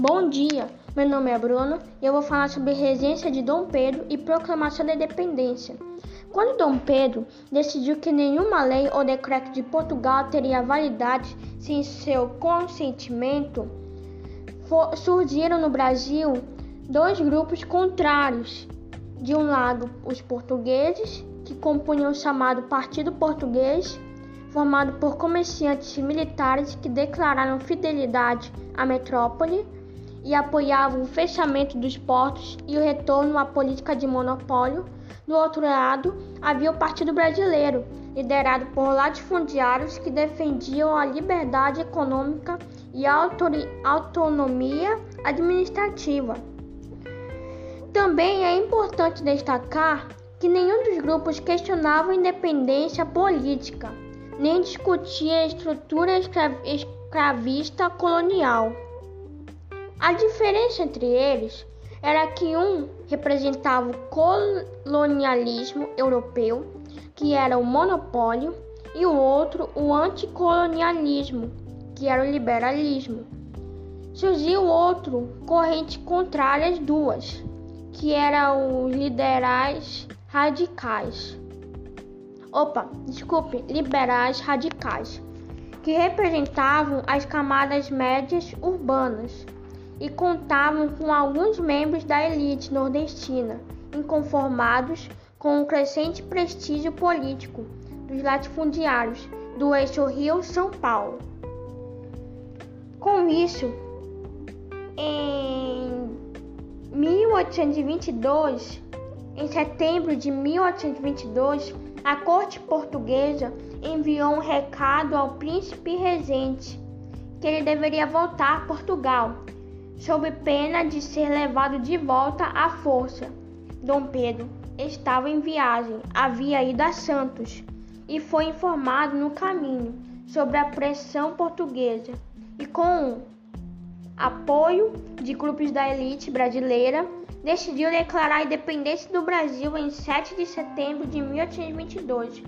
Bom dia, meu nome é Bruno e eu vou falar sobre a regência de Dom Pedro e proclamação da independência. Quando Dom Pedro decidiu que nenhuma lei ou decreto de Portugal teria validade sem seu consentimento, surgiram no Brasil dois grupos contrários. De um lado, os portugueses, que compunham o chamado Partido Português, formado por comerciantes e militares que declararam fidelidade à metrópole e apoiavam o fechamento dos portos e o retorno à política de monopólio. Do outro lado, havia o Partido Brasileiro, liderado por latifundiários que defendiam a liberdade econômica e a autonomia administrativa. Também é importante destacar que nenhum dos grupos questionava a independência política nem discutia a estrutura escravista colonial. A diferença entre eles era que um representava o colonialismo europeu, que era o monopólio, e o outro o anticolonialismo, que era o liberalismo. Surgiu outro corrente contrária às duas, que eram os liberais radicais opa, desculpe, liberais radicais, que representavam as camadas médias urbanas e contavam com alguns membros da elite nordestina, inconformados com o crescente prestígio político dos latifundiários do eixo Rio-São Paulo. Com isso, em 1822, em setembro de 1822, a corte portuguesa enviou um recado ao príncipe regente que ele deveria voltar a Portugal, sob pena de ser levado de volta à força. Dom Pedro estava em viagem, havia ido a Santos e foi informado no caminho sobre a pressão portuguesa e com o apoio de grupos da elite brasileira decidiu declarar a independência do Brasil em 7 de setembro de 1822.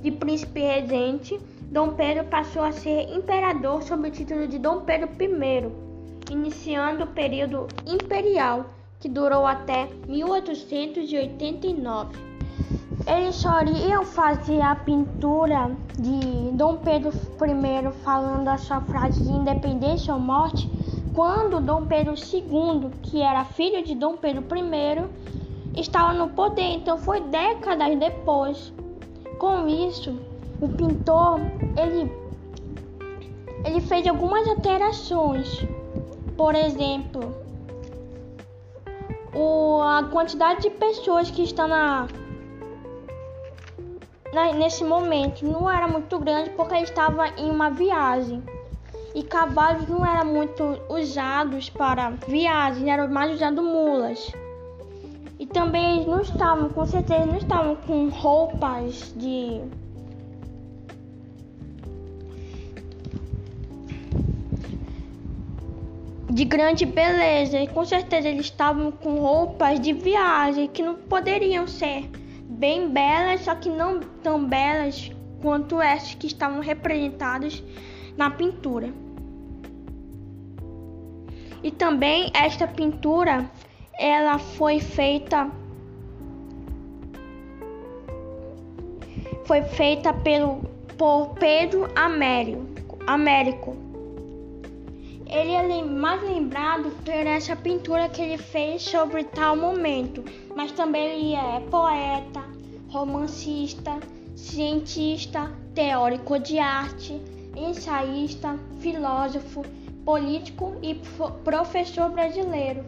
De príncipe regente, Dom Pedro passou a ser imperador sob o título de Dom Pedro I, iniciando o período imperial, que durou até 1889. Eles só iriam fazer a pintura de Dom Pedro I falando a sua frase de independência ou morte quando Dom Pedro II, que era filho de Dom Pedro I, estava no poder, então foi décadas depois. Com isso, o pintor ele ele fez algumas alterações. Por exemplo, o, a quantidade de pessoas que estão na, na, nesse momento não era muito grande porque estava em uma viagem e cavalos não eram muito usados para viagens, eram mais usados mulas. E também eles não estavam, com certeza, não estavam com roupas de de grande beleza. E com certeza eles estavam com roupas de viagem que não poderiam ser bem belas, só que não tão belas quanto essas que estavam representadas na pintura. E também esta pintura ela foi feita foi feita pelo por Pedro Américo. Américo. Ele é mais lembrado por essa pintura que ele fez sobre tal momento, mas também ele é poeta, romancista, cientista, teórico de arte, ensaísta, filósofo, político e professor brasileiro.